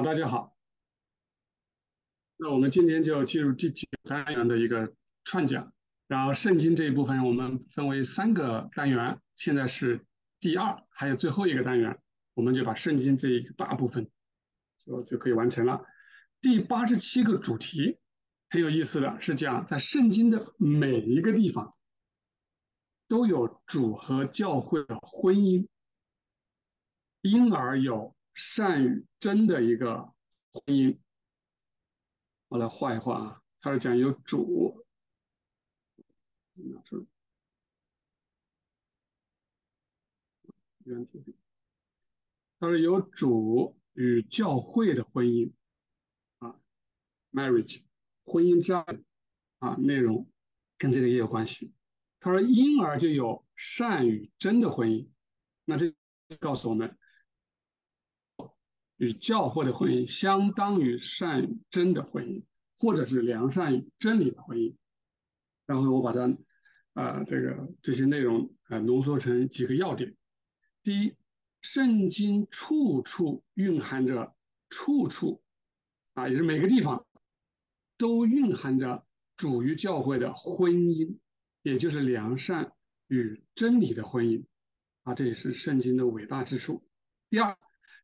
好，大家好。那我们今天就进入第九单元的一个串讲。然后圣经这一部分我们分为三个单元，现在是第二，还有最后一个单元，我们就把圣经这一个大部分就就可以完成了。第八十七个主题很有意思的是讲，在圣经的每一个地方都有主和教会的婚姻，因而有善与真的一个婚姻。我来画一画啊，他是讲有主。原图片，他说有主与教会的婚姻啊，marriage，婚姻这样啊内容跟这个也有关系。他说因而就有善与真的婚姻，那这告诉我们，与教会的婚姻相当于善与真的婚姻，或者是良善与真理的婚姻。然后我把它。啊，这个这些内容啊，浓缩成几个要点。第一，圣经处处蕴含着，处处啊，也是每个地方都蕴含着主与教会的婚姻，也就是良善与真理的婚姻啊，这也是圣经的伟大之处。第二，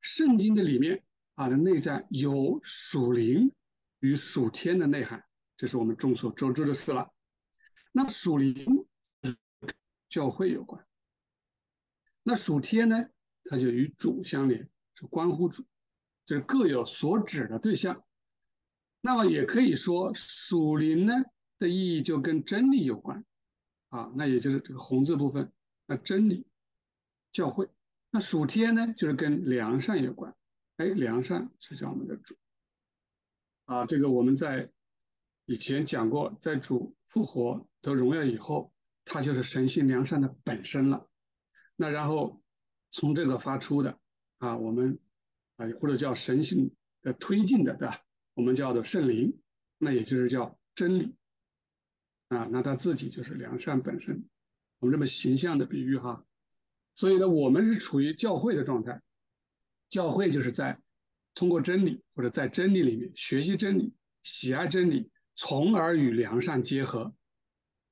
圣经的里面啊的内在有属灵与属天的内涵，这是我们众所周知的事了。那属灵。教会有关，那属天呢？它就与主相连，是关乎主，就是各有所指的对象。那么也可以说，属灵呢的意义就跟真理有关啊，那也就是这个红字部分，那真理教会。那属天呢，就是跟良善有关，哎，良善是叫我们的主啊。这个我们在以前讲过，在主复活得荣耀以后。它就是神性良善的本身了，那然后从这个发出的啊，我们啊或者叫神性的推进的，对吧？我们叫做圣灵，那也就是叫真理啊，那他自己就是良善本身。我们这么形象的比喻哈，所以呢，我们是处于教会的状态，教会就是在通过真理或者在真理里面学习真理、喜爱真理，从而与良善结合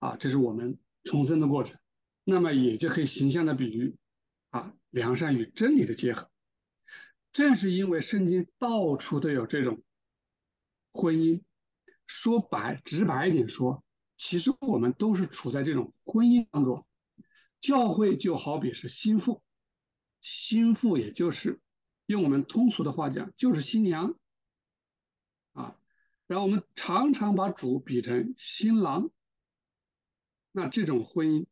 啊，这是我们。重生的过程，那么也就可以形象的比喻啊，良善与真理的结合。正是因为圣经到处都有这种婚姻，说白直白一点说，其实我们都是处在这种婚姻当中。教会就好比是心腹，心腹也就是用我们通俗的话讲，就是新娘啊。然后我们常常把主比成新郎。那这种婚姻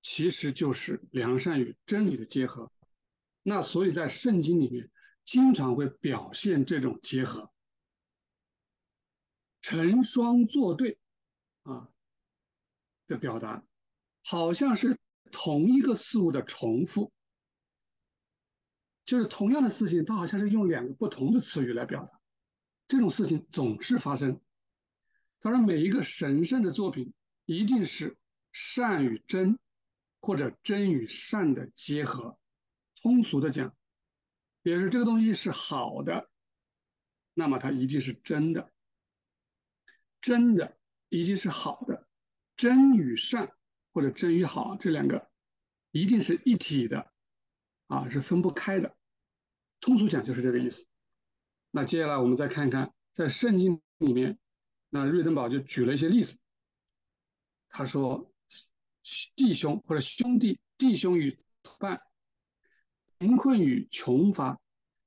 其实就是良善与真理的结合，那所以在圣经里面经常会表现这种结合，成双作对啊的表达，好像是同一个事物的重复，就是同样的事情，它好像是用两个不同的词语来表达，这种事情总是发生。他说每一个神圣的作品。一定是善与真，或者真与善的结合。通俗的讲，也是这个东西是好的，那么它一定是真的。真的一定是好的，真与善或者真与好这两个一定是一体的，啊，是分不开的。通俗讲就是这个意思。那接下来我们再看看，在圣经里面，那瑞登堡就举了一些例子。他说：“弟兄或者兄弟，弟兄与同伴，贫困与穷乏，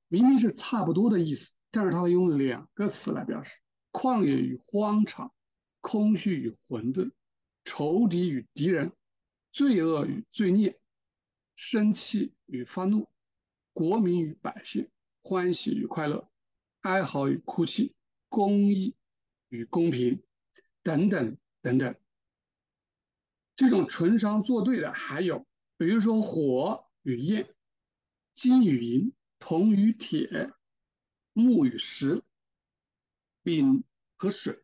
明明是差不多的意思，但是他用两个词来表示：旷野与荒场，空虚与混沌，仇敌与敌人，罪恶与罪孽，生气与发怒，国民与百姓，欢喜与快乐，哀嚎与哭泣，公义与公平，等等等等。”这种纯商作对的还有，比如说火与焰，金与银，铜与铁，木与石，丙和水，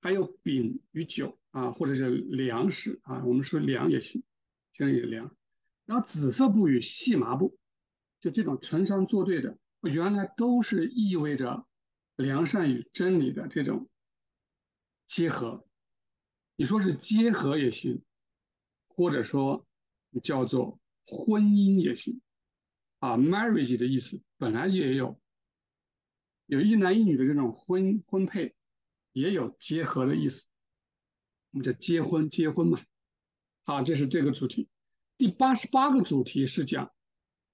还有丙与酒啊，或者是粮食啊，我们说粮也行，现在有粮。然后紫色布与细麻布，就这种成双作对的原来都是意味着良善与真理的这种结合。你说是结合也行，或者说叫做婚姻也行。啊，marriage 的意思本来也有，有一男一女的这种婚婚配，也有结合的意思。我们叫结婚，结婚嘛。好，这是这个主题。第八十八个主题是讲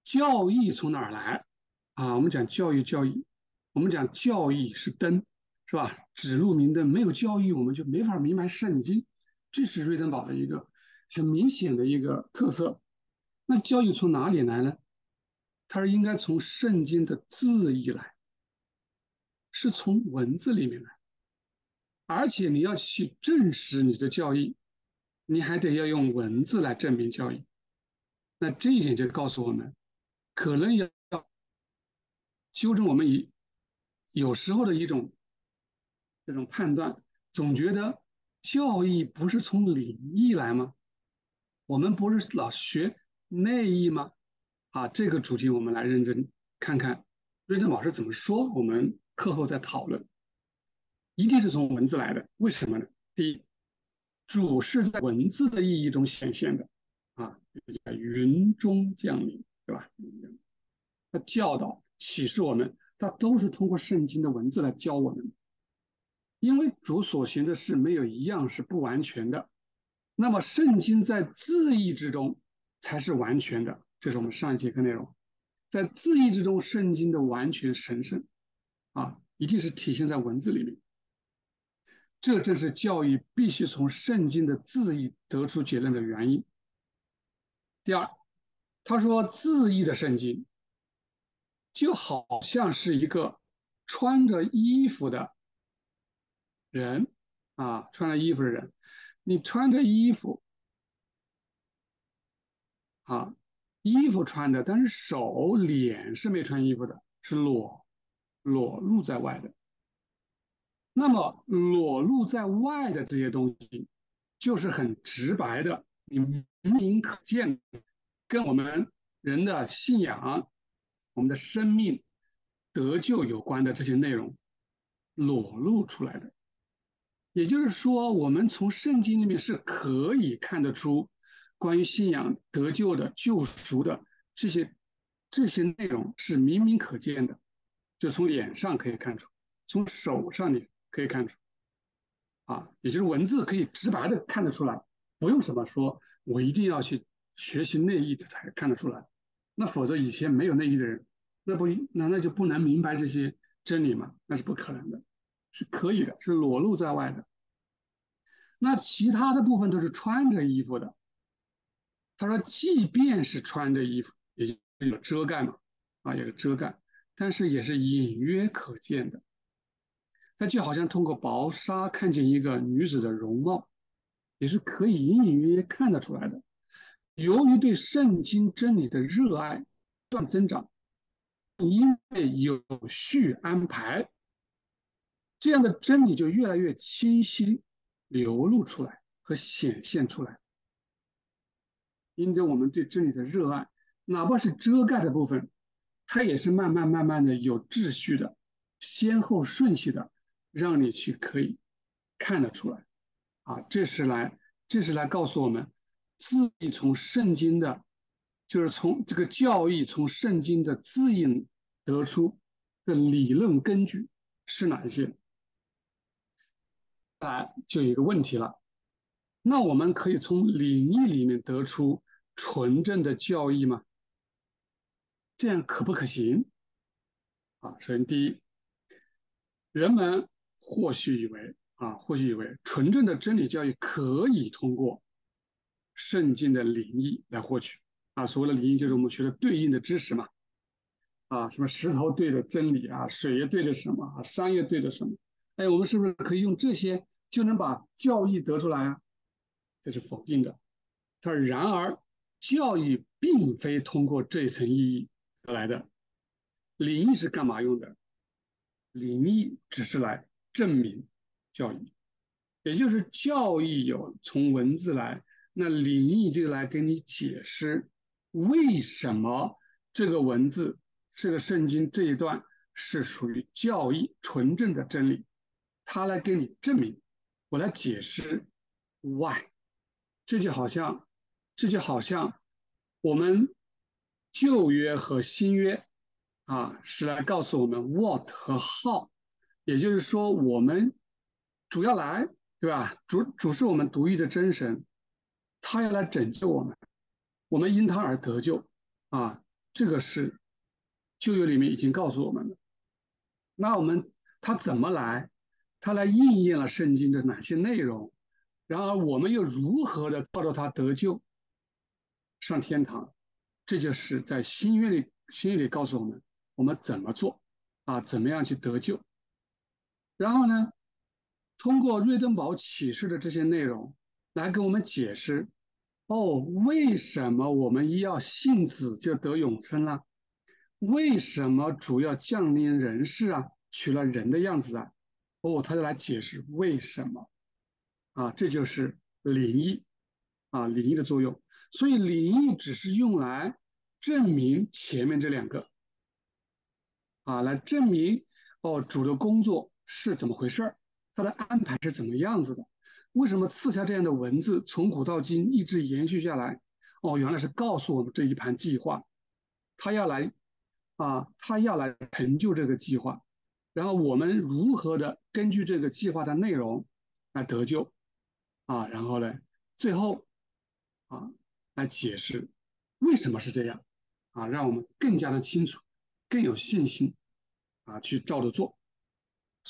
教义从哪儿来啊？我们讲教育，教育，我们讲教义是灯。是吧？指路明灯，没有教育，我们就没法明白圣经。这是瑞登堡的一个很明显的一个特色。那教育从哪里来呢？它是应该从圣经的字义来，是从文字里面来。而且你要去证实你的教义，你还得要用文字来证明教义。那这一点就告诉我们，可能要纠正我们一有时候的一种。这种判断总觉得教义不是从礼义来吗？我们不是老学内义吗？啊，这个主题我们来认真看看瑞登老师怎么说。我们课后再讨论。一定是从文字来的，为什么呢？第一，主是在文字的意义中显现的啊，云中降临，对吧？他教导启示我们，他都是通过圣经的文字来教我们。因为主所行的事没有一样是不完全的，那么圣经在字义之中才是完全的。这是我们上一节课内容，在字义之中，圣经的完全神圣啊，一定是体现在文字里面。这正是教育必须从圣经的字义得出结论的原因。第二，他说字义的圣经就好像是一个穿着衣服的。人啊，穿着衣服的人，你穿着衣服啊，衣服穿的，但是手脸是没穿衣服的，是裸裸露在外的。那么裸露在外的这些东西，就是很直白的，你明明可见，跟我们人的信仰、我们的生命得救有关的这些内容裸露出来的。也就是说，我们从圣经里面是可以看得出关于信仰得救的、救赎的这些这些内容是明明可见的，就从脸上可以看出，从手上你可以看出，啊，也就是文字可以直白的看得出来，不用什么说，我一定要去学习内意才看得出来，那否则以前没有内意的人，那不难道就不能明白这些真理吗？那是不可能的。是可以的，是裸露在外的。那其他的部分都是穿着衣服的。他说，即便是穿着衣服，也就是有遮盖嘛，啊，有个遮盖，但是也是隐约可见的。那就好像通过薄纱看见一个女子的容貌，也是可以隐隐约约看得出来的。由于对圣经真理的热爱不断增长，因为有序安排。这样的真理就越来越清晰流露出来和显现出来。因着我们对真理的热爱，哪怕是遮盖的部分，它也是慢慢慢慢的有秩序的、先后顺序的，让你去可以看得出来。啊，这是来，这是来告诉我们，自己从圣经的，就是从这个教义从圣经的字义得出的理论根据是哪一些？啊就有一个问题了，那我们可以从灵义里面得出纯正的教义吗？这样可不可行？啊，首先第一，人们或许以为啊，或许以为纯正的真理教育可以通过圣经的灵异来获取啊。所谓的灵异就是我们学的对应的知识嘛，啊，什么石头对着真理啊，水也对着什么啊，山也对着什么？哎，我们是不是可以用这些？就能把教义得出来啊？这是否定的。他说：“然而，教义并非通过这一层意义得来的。灵义是干嘛用的？灵异只是来证明教义，也就是教义有从文字来，那灵异就来给你解释为什么这个文字这个圣经这一段是属于教义纯正的真理，他来给你证明，我来解释 why，这就好像，这就好像我们旧约和新约啊是来告诉我们 what 和 how，也就是说我们主要来对吧？主主是我们独一的真神，他要来拯救我们，我们因他而得救啊，这个是。旧约里面已经告诉我们了，那我们他怎么来？他来应验了圣经的哪些内容？然而我们又如何的靠着他得救上天堂？这就是在新约里，新约里告诉我们我们怎么做啊？怎么样去得救？然后呢，通过瑞登堡启示的这些内容来给我们解释：哦，为什么我们一要信子就得永生了？为什么主要降临人世啊？取了人的样子啊？哦，他就来解释为什么啊？这就是灵异啊，灵异的作用。所以灵异只是用来证明前面这两个啊，来证明哦，主的工作是怎么回事儿，他的安排是怎么样子的？为什么赐下这样的文字，从古到今一直延续下来？哦，原来是告诉我们这一盘计划，他要来。啊，他要来成就这个计划，然后我们如何的根据这个计划的内容来得救啊？然后呢，最后啊来解释为什么是这样啊，让我们更加的清楚，更有信心啊去照着做。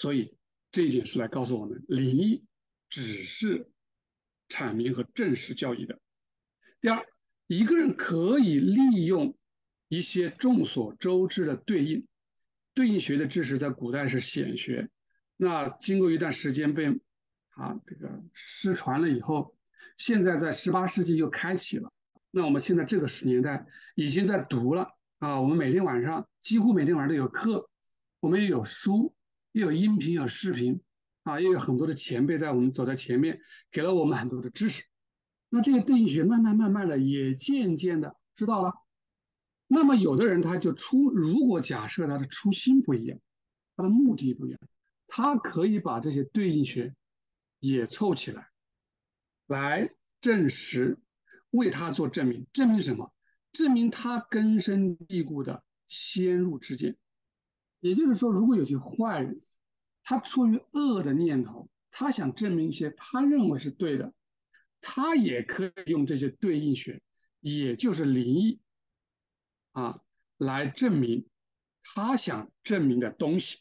所以这一点是来告诉我们，灵异只是阐明和证实教义的。第二，一个人可以利用。一些众所周知的对应，对应学的知识在古代是显学，那经过一段时间被啊这个失传了以后，现在在十八世纪又开启了。那我们现在这个时年代已经在读了啊，我们每天晚上几乎每天晚上都有课，我们也有书，又有音频，有视频，啊，又有很多的前辈在我们走在前面，给了我们很多的知识。那这些对应学慢慢慢慢的也渐渐的知道了。那么有的人他就出，如果假设他的初心不一样，他的目的不一样，他可以把这些对应学也凑起来，来证实，为他做证明。证明什么？证明他根深蒂固的先入之见。也就是说，如果有些坏人，他出于恶的念头，他想证明一些他认为是对的，他也可以用这些对应学，也就是灵异。啊，来证明他想证明的东西，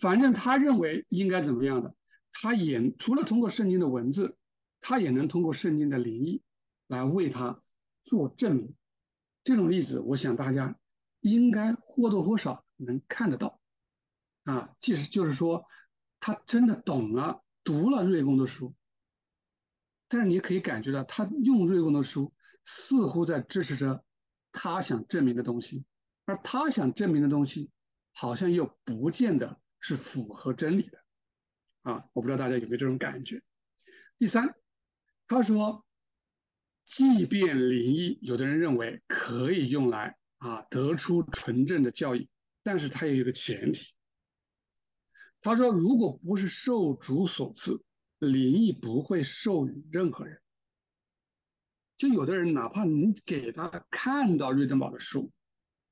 反正他认为应该怎么样的，他也除了通过圣经的文字，他也能通过圣经的灵异来为他做证明。这种例子，我想大家应该或多或少能看得到。啊，即使就是说他真的懂了，读了瑞公的书，但是你可以感觉到他用瑞公的书似乎在支持着。他想证明的东西，而他想证明的东西，好像又不见得是符合真理的，啊，我不知道大家有没有这种感觉。第三，他说，即便灵异，有的人认为可以用来啊得出纯正的教义，但是他也有个前提。他说，如果不是受主所赐，灵异不会授予任何人。就有的人，哪怕你给他看到瑞登堡的书，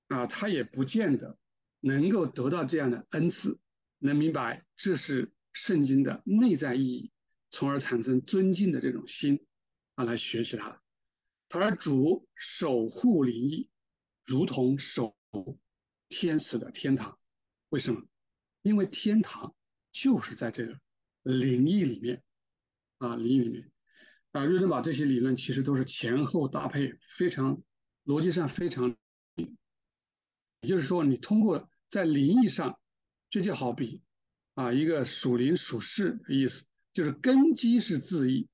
啊，他也不见得能够得到这样的恩赐，能明白这是圣经的内在意义，从而产生尊敬的这种心，啊，来学习它。他说：“主守护灵异，如同守护天使的天堂。为什么？因为天堂就是在这个灵异里面，啊，灵异里面。”啊，瑞登堡这些理论其实都是前后搭配，非常逻辑上非常。也就是说，你通过在灵异上，这就好比啊，一个属灵属世的意思，就是根基是字义，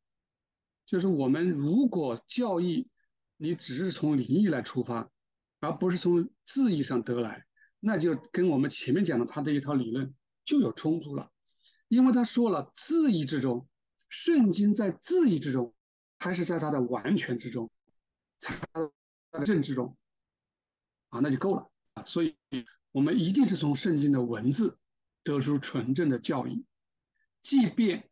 就是我们如果教义你只是从灵异来出发，而不是从字义上得来，那就跟我们前面讲的他这一套理论就有冲突了，因为他说了字义之中。圣经在字义之中，还是在它的完全之中，在正之中，啊，那就够了。啊，所以我们一定是从圣经的文字得出纯正的教义，即便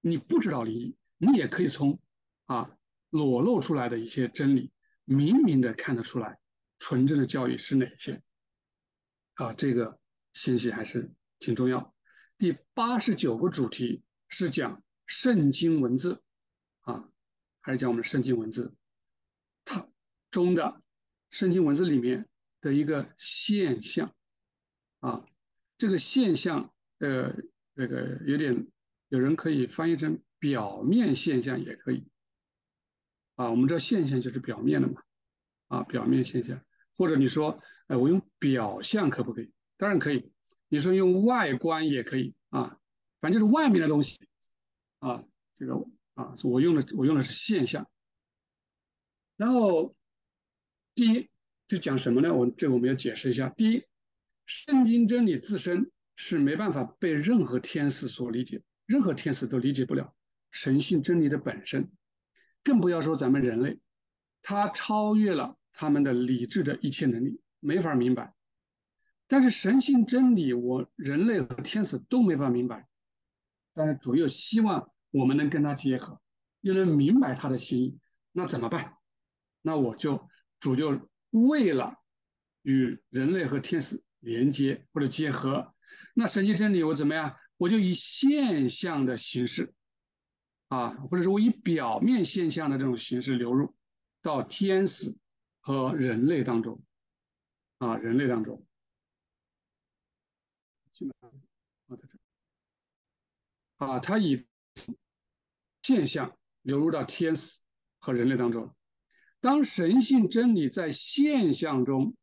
你不知道理，你也可以从啊裸露出来的一些真理，明明的看得出来纯正的教育是哪些。啊，这个信息还是挺重要。第八十九个主题是讲圣经文字，啊，还是讲我们圣经文字，它中的圣经文字里面的一个现象，啊，这个现象，呃，这个有点有人可以翻译成表面现象也可以，啊，我们知道现象就是表面的嘛，啊，表面现象。或者你说，哎，我用表象可不可以？当然可以。你说用外观也可以啊，反正就是外面的东西啊。这个啊，我用的我用的是现象。然后第一就讲什么呢？我这我们要解释一下。第一，圣经真理自身是没办法被任何天使所理解，任何天使都理解不了神性真理的本身，更不要说咱们人类，它超越了。他们的理智的一切能力没法明白，但是神性真理，我人类和天使都没法明白。但是主又希望我们能跟他结合，又能明白他的心意，那怎么办？那我就主就为了与人类和天使连接或者结合，那神性真理我怎么样？我就以现象的形式啊，或者说我以表面现象的这种形式流入到天使。和人类当中，啊，人类当中，啊，他以现象流入到天使和人类当中。当神性真理在现象中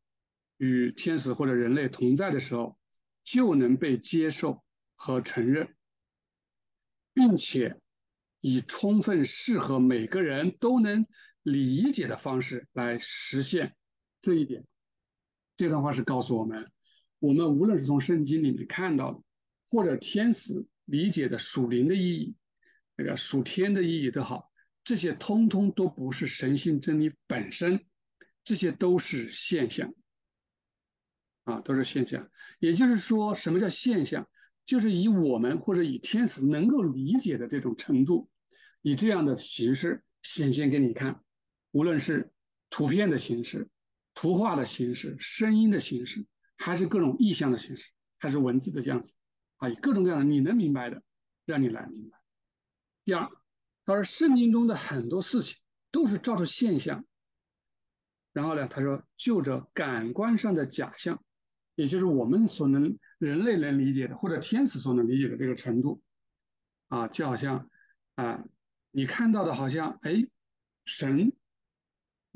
与天使或者人类同在的时候，就能被接受和承认，并且以充分适合每个人都能。理解的方式来实现这一点。这段话是告诉我们：我们无论是从圣经里面看到的，或者天使理解的属灵的意义，那个属天的意义都好，这些通通都不是神性真理本身，这些都是现象。啊，都是现象。也就是说，什么叫现象？就是以我们或者以天使能够理解的这种程度，以这样的形式显现给你看。无论是图片的形式、图画的形式、声音的形式，还是各种意象的形式，还是文字的样子，啊，以各种各样的你能明白的，让你来明白。第二，他说圣经中的很多事情都是照着现象，然后呢，他说就着感官上的假象，也就是我们所能人类能理解的，或者天使所能理解的这个程度，啊，就好像啊，你看到的好像哎，神。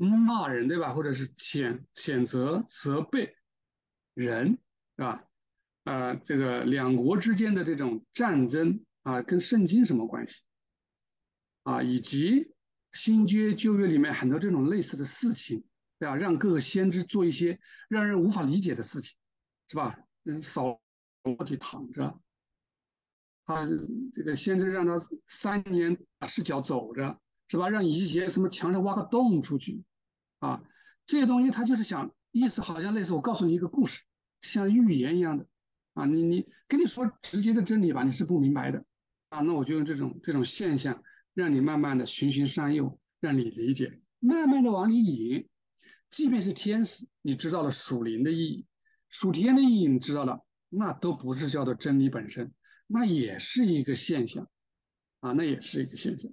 骂人对吧？或者是谴谴责、责备人，是吧？啊，这个两国之间的这种战争啊，跟圣经什么关系？啊，以及新约旧约里面很多这种类似的事情，对吧？让各个先知做一些让人无法理解的事情，是吧？嗯，扫裸体躺着，他这个先知让他三年赤脚走着，是吧？让以前什么墙上挖个洞出去。啊，这些东西他就是想意思好像类似我告诉你一个故事，像寓言一样的啊，你你跟你说直接的真理吧，你是不明白的啊，那我就用这种这种现象，让你慢慢的循循善诱，让你理解，慢慢的往里引。即便是天使，你知道了属灵的意义，属天的意义你知道了，那都不是叫做真理本身，那也是一个现象啊，那也是一个现象。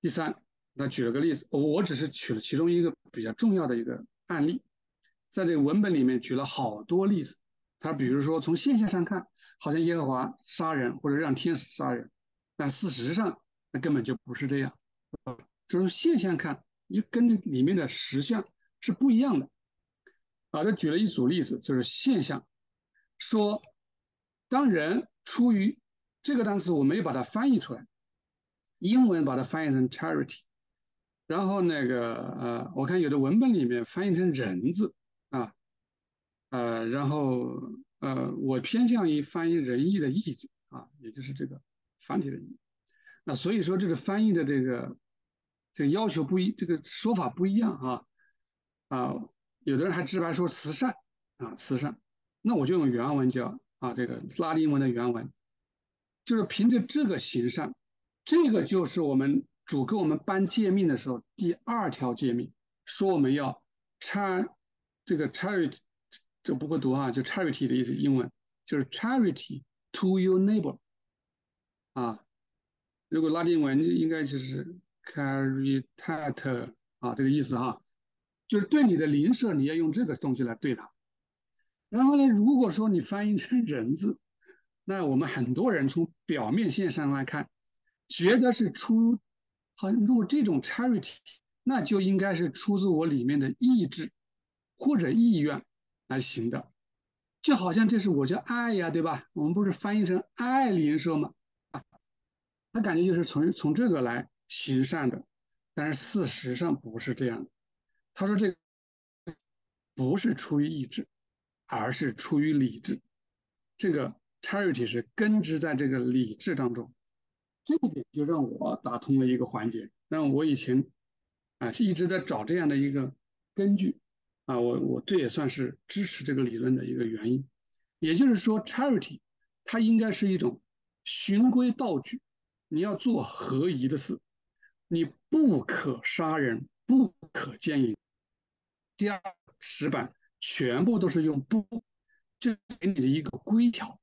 第三。他举了个例子，我我只是取了其中一个比较重要的一个案例，在这个文本里面举了好多例子。他比如说从现象上看，好像耶和华杀人或者让天使杀人，但事实上那根本就不是这样。从现象看，你跟里面的实相是不一样的。啊，他举了一组例子，就是现象，说当人出于这个单词，我没有把它翻译出来，英文把它翻译成 charity。然后那个呃，我看有的文本里面翻译成人字啊，呃，然后呃，我偏向于翻译仁义的义字啊，也就是这个繁体的义。那所以说这个翻译的这个这个要求不一，这个说法不一样啊啊，有的人还直白说慈善啊，慈善。那我就用原文叫啊，这个拉丁文的原文，就是凭着这个行善，这个就是我们主给我们颁诫命的时候第二条诫命，说我们要 char 这个 charity，这不会读啊，就 charity 的意思，英文就是 charity to your neighbor，啊，如果拉丁文应该就是 caritate 啊，这个意思哈，就是对你的邻舍你要用这个东西来对他。然后呢，如果说你翻译成人字，那我们很多人从表面现象来看，觉得是出，好，如果这种 charity，那就应该是出自我里面的意志或者意愿来行的，就好像这是我叫爱呀，对吧？我们不是翻译成爱邻舍吗？啊，他感觉就是从从这个来行善的，但是事实上不是这样的。他说这个不是出于意志。而是出于理智，这个 charity 是根植在这个理智当中，这一点就让我打通了一个环节。让我以前啊一直在找这样的一个根据啊，我我这也算是支持这个理论的一个原因。也就是说，charity 它应该是一种循规蹈矩，你要做合宜的事，你不可杀人，不可奸淫。第二石板。全部都是用不，就给你的一个规条，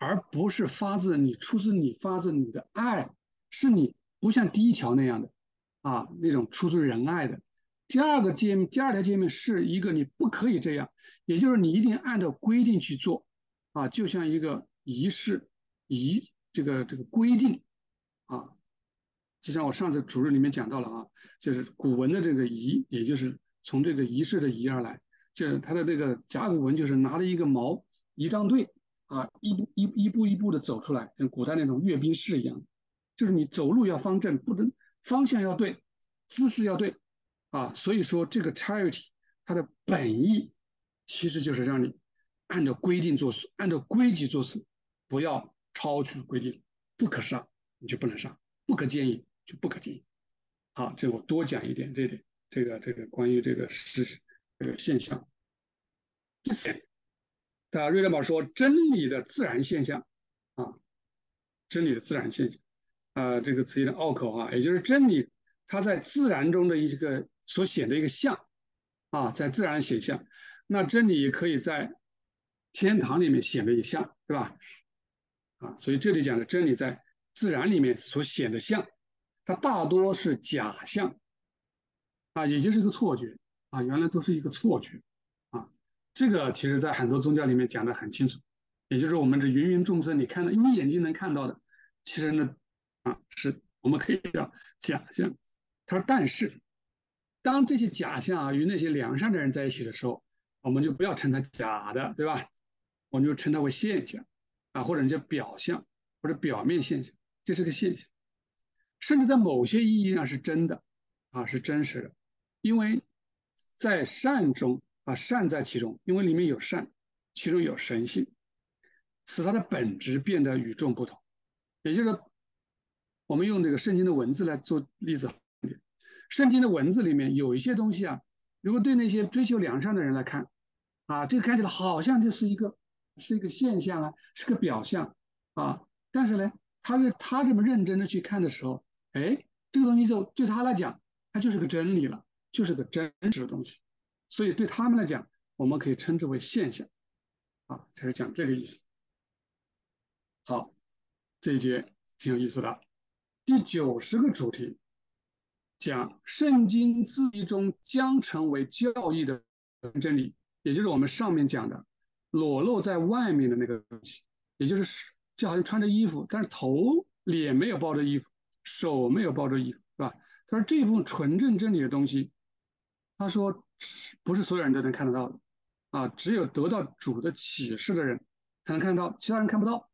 而不是发自你出自你发自你的爱，是你不像第一条那样的啊那种出自仁爱的。第二个界面，第二条界面是一个你不可以这样，也就是你一定按照规定去做啊，就像一个仪式仪这个这个规定啊，就像我上次主日里面讲到了啊，就是古文的这个仪，也就是从这个仪式的仪而来。就是他的这个甲骨文，就是拿着一个矛仪仗队啊，一步一一步一步的走出来，像古代那种阅兵式一样。就是你走路要方正，不能方向要对，姿势要对啊。所以说这个 charity 它的本意其实就是让你按照规定做事，按照规矩做事，不要超出规定。不可杀你就不能杀，不可建议就不可建议。好，这我多讲一点这点，这个这个关于这个事。这个现象，第四点，啊，瑞德堡说真理的自然现象，啊，真理的自然现象，啊，这个词有点拗口啊，也就是真理它在自然中的一个所显的一个象，啊，在自然显象，那真理也可以在天堂里面显的一象，对吧？啊，所以这里讲的真理在自然里面所显的象，它大多是假象，啊，也就是一个错觉。啊，原来都是一个错觉，这个其实在很多宗教里面讲的很清楚，也就是我们这芸芸众生，你看到你眼睛能看到的，其实呢，啊，是我们可以叫假象。他说，但是当这些假象啊与那些良善的人在一起的时候，我们就不要称它假的，对吧？我们就称它为现象，啊，或者叫表象或者表面现象，这是个现象，甚至在某些意义上是真的，啊，是真实的，因为。在善中啊，善在其中，因为里面有善，其中有神性，使它的本质变得与众不同。也就是，我们用这个圣经的文字来做例子，圣经的文字里面有一些东西啊，如果对那些追求良善的人来看，啊，这个看起来好像就是一个是一个现象啊，是个表象啊，但是呢，他是他这么认真的去看的时候，哎，这个东西就对他来讲，它就是个真理了。就是个真实的东西，所以对他们来讲，我们可以称之为现象，啊，就是讲这个意思。好，这一节挺有意思的。第九十个主题讲圣经字义中将成为教义的真理，也就是我们上面讲的裸露在外面的那个东西，也就是就好像穿着衣服，但是头脸没有包着衣服，手没有包着衣服，是吧？他说这份纯正真理的东西。他说：“不是所有人都能看得到的，啊，只有得到主的启示的人才能看到，其他人看不到。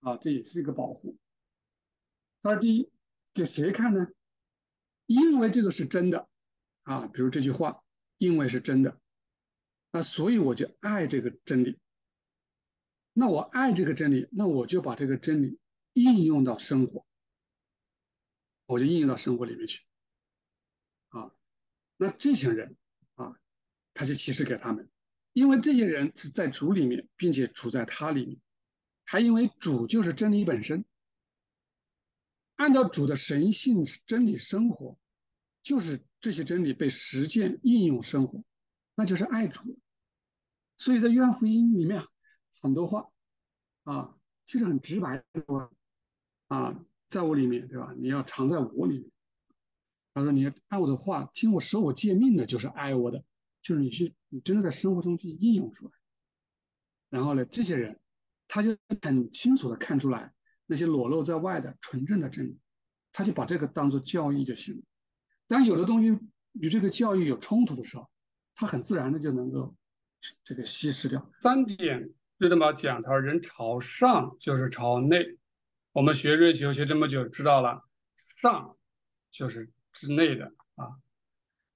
啊，这也是一个保护。他说：第一，给谁看呢？因为这个是真的，啊，比如这句话，因为是真的，那所以我就爱这个真理。那我爱这个真理，那我就把这个真理应用到生活，我就应用到生活里面去。”那这些人啊，他就启示给他们，因为这些人是在主里面，并且处在他里面，还因为主就是真理本身。按照主的神性真理生活，就是这些真理被实践应用生活，那就是爱主。所以在约翰福音里面很多话啊，就是很直白的说啊，在我里面，对吧？你要藏在我里面。他说：“你要按我的话听我守我诫命的，就是爱我的，就是你去你真的在生活中去应用出来。然后呢，这些人他就很清楚的看出来。”那些裸露在外的纯正的真理，他就把这个当做教义就行了。当有的东西与这个教育有冲突的时候，他很自然的就能够这个稀释掉。三点就这么讲，他说人朝上就是朝内。我们学瑞求学这么久，知道了上就是之内的啊。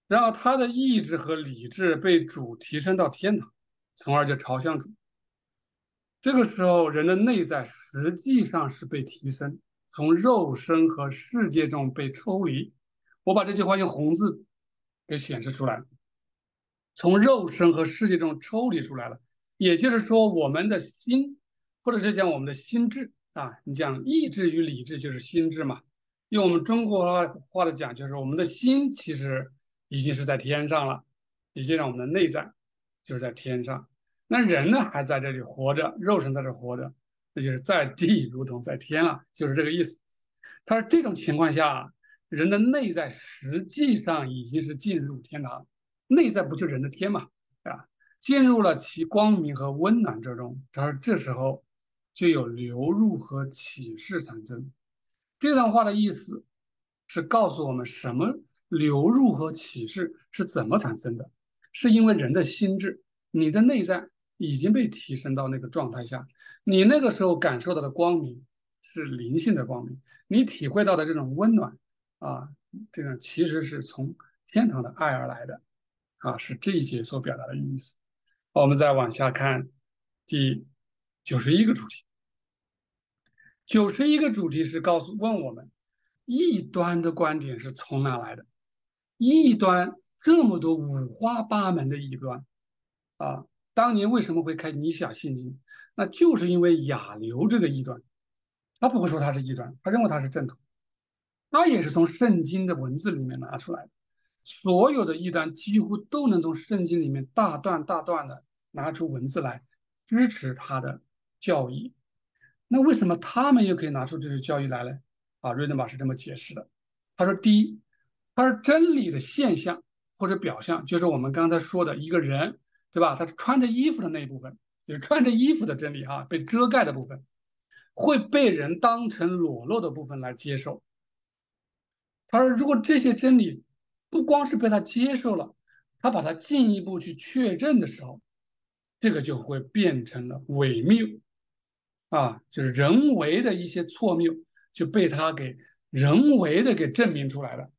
然后他的意志和理智被主提升到天堂，从而就朝向主。这个时候，人的内在实际上是被提升，从肉身和世界中被抽离。我把这句话用红字给显示出来，从肉身和世界中抽离出来了。也就是说，我们的心，或者是讲我们的心智啊，你讲意志与理智就是心智嘛。用我们中国话的讲，就是我们的心其实已经是在天上了，已经让我们的内在就是在天上。那人呢，还在这里活着，肉身在这活着，那就是在地如同在天了，就是这个意思。他说这种情况下，人的内在实际上已经是进入天堂，内在不就人的天嘛，啊，进入了其光明和温暖之中。他说这时候就有流入和启示产生。这段话的意思是告诉我们，什么流入和启示是怎么产生的，是因为人的心智，你的内在。已经被提升到那个状态下，你那个时候感受到的光明是灵性的光明，你体会到的这种温暖啊，这种其实是从天堂的爱而来的，啊，是这一节所表达的意思。我们再往下看第九十一个主题，九十一个主题是告诉问我们，异端的观点是从哪来的？异端这么多五花八门的异端啊！当年为什么会开尼西亚信经？那就是因为亚流这个异端，他不会说他是异端，他认为他是正统，他也是从圣经的文字里面拿出来的。所有的异端几乎都能从圣经里面大段大段的拿出文字来支持他的教义。那为什么他们又可以拿出这些教义来呢？啊，瑞登玛是这么解释的。他说：第一，他说真理的现象或者表象，就是我们刚才说的一个人。对吧？他穿着衣服的那一部分，就是穿着衣服的真理啊，被遮盖的部分，会被人当成裸露的部分来接受。他说，如果这些真理不光是被他接受了，他把它进一步去确认的时候，这个就会变成了伪谬啊，就是人为的一些错谬就被他给人为的给证明出来了。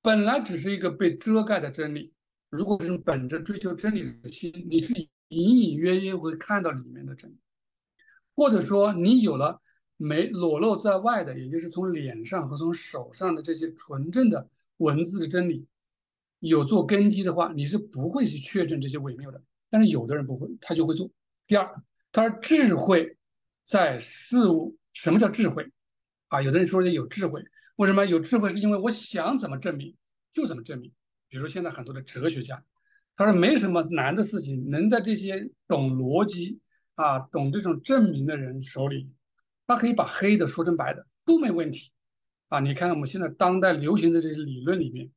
本来只是一个被遮盖的真理。如果是本着追求真理的心，你是隐隐约约会看到里面的真理，或者说你有了没裸露在外的，也就是从脸上和从手上的这些纯正的文字的真理有做根基的话，你是不会去确认这些伪谬的。但是有的人不会，他就会做。第二，他智慧在事物，什么叫智慧啊？有的人说有智慧，为什么有智慧？是因为我想怎么证明就怎么证明。比如现在很多的哲学家，他说没什么难的事情，能在这些懂逻辑啊、懂这种证明的人手里，他可以把黑的说成白的都没问题啊！你看我们现在当代流行的这些理论里面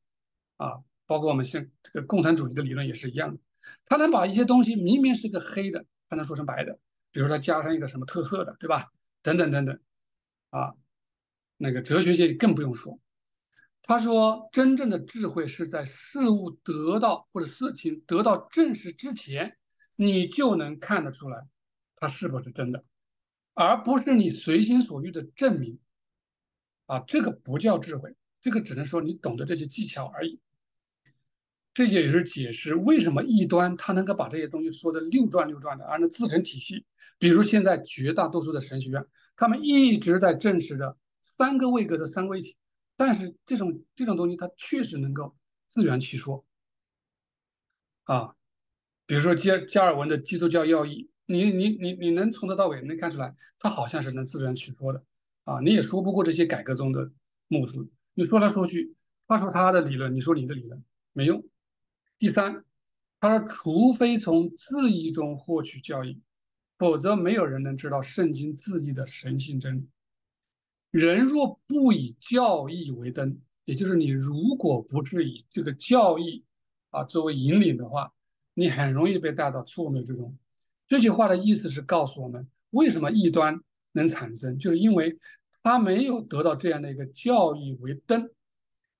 啊，包括我们现这个共产主义的理论也是一样的，他能把一些东西明明是个黑的，他能说成白的，比如他加上一个什么特色的，对吧？等等等等啊，那个哲学界更不用说。他说：“真正的智慧是在事物得到或者事情得到证实之前，你就能看得出来，它是不是真的，而不是你随心所欲的证明。啊，这个不叫智慧，这个只能说你懂得这些技巧而已。这也是解释为什么异端他能够把这些东西说的六转六转的，而能自成体系。比如现在绝大多数的神学院，他们一直在证实着三个位格的三位一体。”但是这种这种东西，它确实能够自圆其说，啊，比如说加加尔文的《基督教要义》，你你你你能从头到尾能看出来，他好像是能自圆其说的啊，你也说不过这些改革中的牧师，你说来说去，他说他的理论，你说你的理论没用。第三，他说，除非从字义中获取教义，否则没有人能知道圣经字义的神性真理。人若不以教义为灯，也就是你如果不是以这个教义啊作为引领的话，你很容易被带到错谬之中。这句话的意思是告诉我们，为什么异端能产生，就是因为他没有得到这样的一个教义为灯，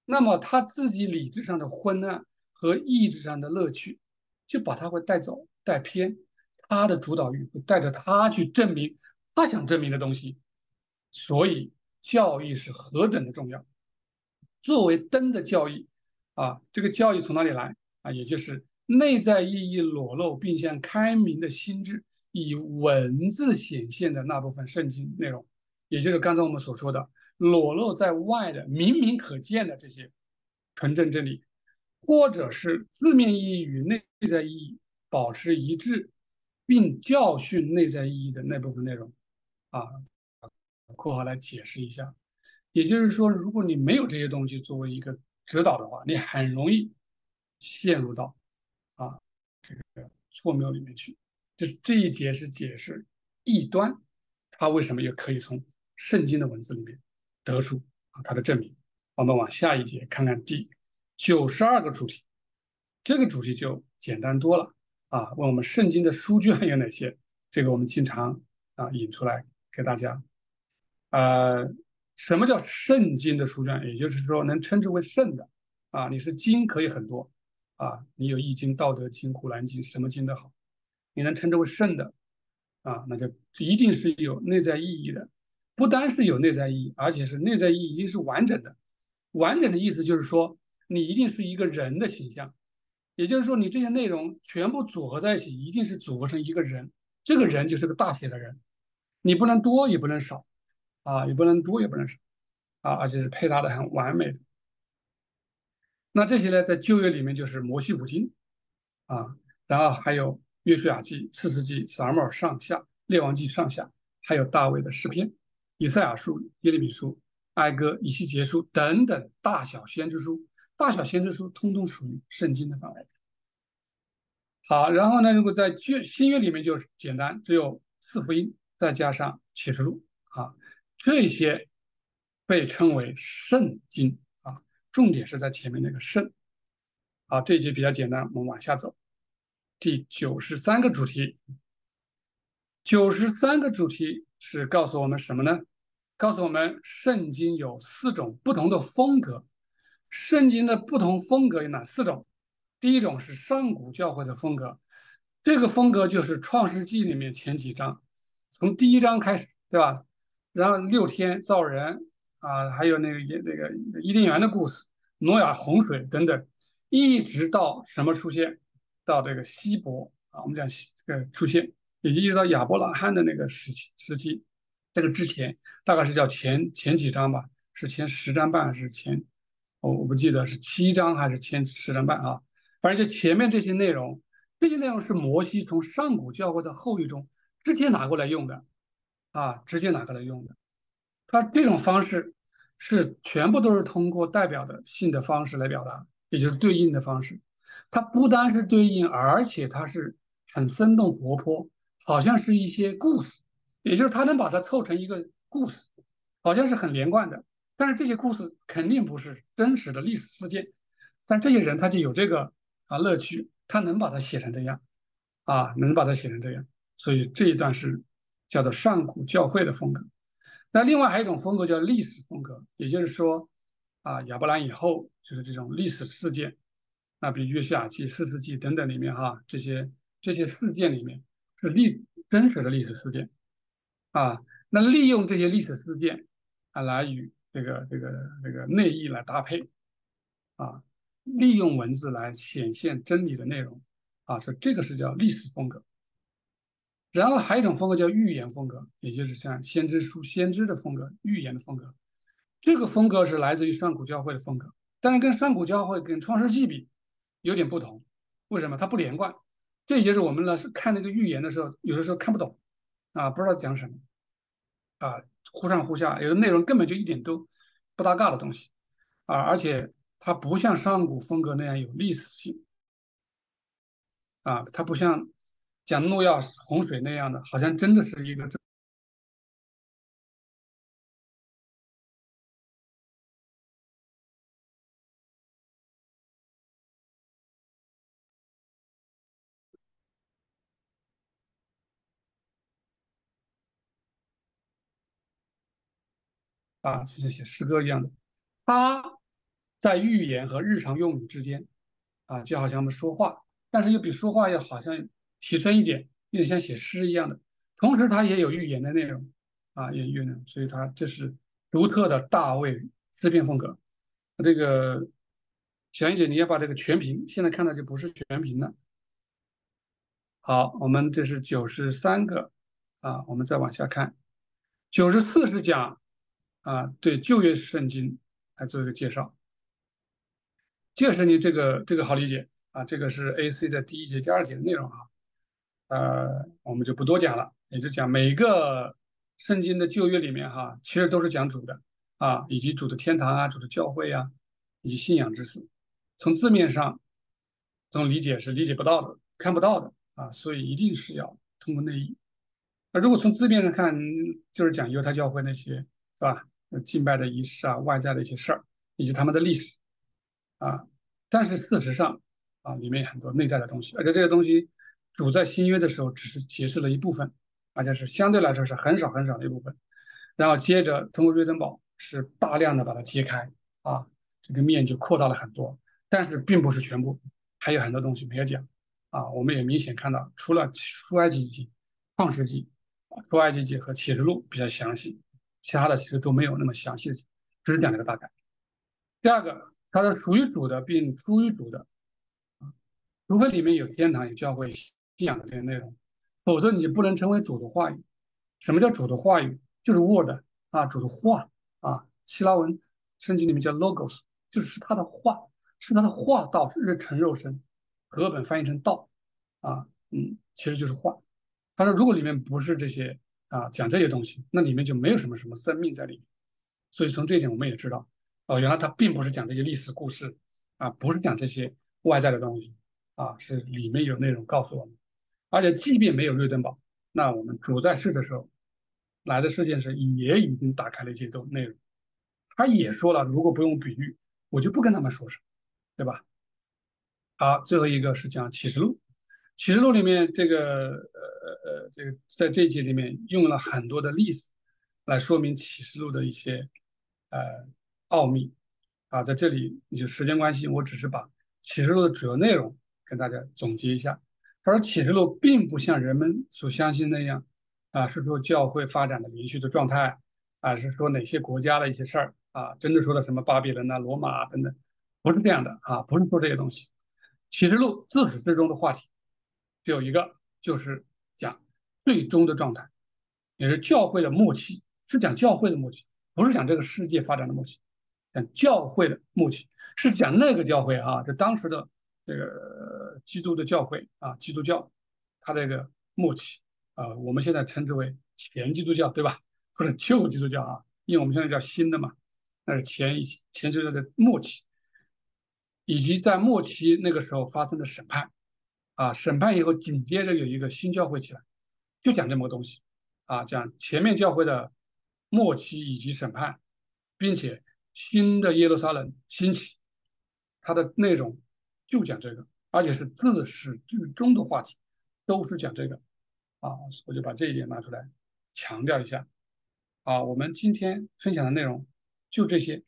那么他自己理智上的昏暗和意志上的乐趣，就把他会带走、带偏，他的主导欲会带着他去证明他想证明的东西，所以。教育是何等的重要！作为灯的教育啊，这个教育从哪里来啊？也就是内在意义裸露并向开明的心智以文字显现的那部分圣经内容，也就是刚才我们所说的裸露在外的明明可见的这些纯正真理，或者是字面意义与内在意义保持一致，并教训内在意义的那部分内容啊。括号来解释一下，也就是说，如果你没有这些东西作为一个指导的话，你很容易陷入到啊这个错谬里面去。这这一节是解释异端，它为什么也可以从圣经的文字里面得出啊它的证明。我们往下一节看看第九十二个主题，这个主题就简单多了啊。问我们圣经的书卷有哪些？这个我们经常啊引出来给大家。呃，什么叫圣经的书卷？也就是说，能称之为圣的啊，你是经可以很多啊，你有易经、道德经、古兰经，什么经都好，你能称之为圣的啊，那就一定是有内在意义的。不单是有内在意义，而且是内在意义一定是完整的。完整的意思就是说，你一定是一个人的形象，也就是说，你这些内容全部组合在一起，一定是组合成一个人。这个人就是个大写的人，你不能多，也不能少。啊，也不能多，也不能少，啊，而且是配搭的很完美的。那这些呢，在旧约里面就是摩西五经，啊，然后还有约书亚记、四世记、撒母耳上下、列王记上下，还有大卫的诗篇、以赛亚书、耶利米书、哀歌、以西结书等等大小先知书，大小先知书通通属于圣经的范围。好，然后呢，如果在旧新约里面就是简单，只有四福音，再加上启示录，啊。这些被称为圣经啊，重点是在前面那个圣。好，这一节比较简单，我们往下走。第九十三个主题，九十三个主题是告诉我们什么呢？告诉我们圣经有四种不同的风格。圣经的不同风格有哪四种？第一种是上古教会的风格，这个风格就是创世纪里面前几章，从第一章开始，对吧？然后六天造人啊，还有那个那个伊甸园的故事，挪亚洪水等等，一直到什么出现？到这个希伯啊，我们讲这个出现，也就一直到亚伯拉罕的那个时期时期，这个之前大概是叫前前几章吧，是前十章半还是前？我我不记得是七章还是前十章半啊，反正就前面这些内容，这些内容是摩西从上古教会的后裔中直接拿过来用的。啊，直接拿过来用的，他这种方式是全部都是通过代表的性的方式来表达，也就是对应的方式。它不单是对应，而且它是很生动活泼，好像是一些故事，也就是它能把它凑成一个故事，好像是很连贯的。但是这些故事肯定不是真实的历史事件，但这些人他就有这个啊乐趣，他能把它写成这样，啊，能把它写成这样，所以这一段是。叫做上古教会的风格，那另外还有一种风格叫历史风格，也就是说，啊，亚伯兰以后就是这种历史事件，那比如约书亚记、四世纪等等里面哈，这些这些事件里面是历真实的历史事件，啊，那利用这些历史事件啊来与这个这个这个内意来搭配，啊，利用文字来显现真理的内容，啊，所以这个是叫历史风格。然后还有一种风格叫预言风格，也就是像先知书、先知的风格、预言的风格。这个风格是来自于上古教会的风格，但是跟上古教会、跟创世纪比有点不同。为什么？它不连贯，这也就是我们呢是看那个预言的时候，有的时候看不懂啊，不知道讲什么啊，忽上忽下，有的内容根本就一点都不搭嘎的东西啊，而且它不像上古风格那样有历史性啊，它不像讲诺亚洪水那样的，好像真的是一个。啊，就像写诗歌一样的，它在寓言和日常用语之间，啊，就好像我们说话，但是又比说话要好像提升一点，有点像写诗一样的。同时，它也有寓言的内容，啊，也有呢，所以它这是独特的大卫诗篇风格。这个小英姐，你要把这个全屏，现在看到就不是全屏了。好，我们这是九十三个，啊，我们再往下看，九十四是讲。啊，对旧约圣经来做一个介绍。旧约圣经这个这个好理解啊，这个是 AC 在第一节、第二节的内容啊。呃，我们就不多讲了，也就讲每个圣经的旧约里面哈，其实都是讲主的啊，以及主的天堂啊、主的教会啊，以及信仰之事。从字面上这种理解是理解不到的、看不到的啊，所以一定是要通过内意。那如果从字面上看，就是讲犹太教会那些，是吧？敬拜的仪式啊，外在的一些事儿，以及他们的历史啊，但是事实上啊，里面有很多内在的东西，而且这些东西主在新约的时候只是解释了一部分，而且是相对来说是很少很少的一部分，然后接着通过瑞登堡是大量的把它揭开啊，这个面就扩大了很多，但是并不是全部，还有很多东西没有讲啊，我们也明显看到，除了出埃及记、创世纪、出埃及记和启示录比较详细。其他的其实都没有那么详细的，只是讲了个大概。第二个，它是属于主的，并出于主的，啊，除非里面有天堂、有教会、信仰的这些内容，否则你就不能成为主的话语。什么叫主的话语？就是 word 啊，主的话啊，希腊文圣经里面叫 logos，就是他的话，是他的话道日成肉身，和本翻译成道啊，嗯，其实就是话。他说，如果里面不是这些。啊，讲这些东西，那里面就没有什么什么生命在里面，所以从这一点我们也知道，哦，原来他并不是讲这些历史故事，啊，不是讲这些外在的东西，啊，是里面有内容告诉我们，而且即便没有瑞登堡，那我们主在世的时候来的世界时也已经打开了一些东内容，他也说了，如果不用比喻，我就不跟他们说什么，对吧？好，最后一个是讲启示录。启示录里面这个呃呃呃，这个在这一节里面用了很多的例子来说明启示录的一些呃奥秘啊，在这里就时间关系，我只是把启示录的主要内容跟大家总结一下。他说启示录并不像人们所相信那样啊，是说教会发展的连续的状态啊，是说哪些国家的一些事儿啊，真的说的什么巴比伦呐、罗马啊等等，不是这样的啊，不是说这些东西。启示录自始至终的话题。只有一个，就是讲最终的状态，也是教会的末期，是讲教会的末期，不是讲这个世界发展的末期，讲教会的末期，是讲那个教会啊，就当时的这个基督的教会啊，基督教，它这个末期啊，我们现在称之为前基督教，对吧？或者旧基督教啊，因为我们现在叫新的嘛，那是前前基督教的末期，以及在末期那个时候发生的审判。啊，审判以后紧接着有一个新教会起来，就讲这么个东西，啊，讲前面教会的末期以及审判，并且新的耶路撒冷兴起，它的内容就讲这个，而且是自始至终的话题，都是讲这个，啊，我就把这一点拿出来强调一下，啊，我们今天分享的内容就这些。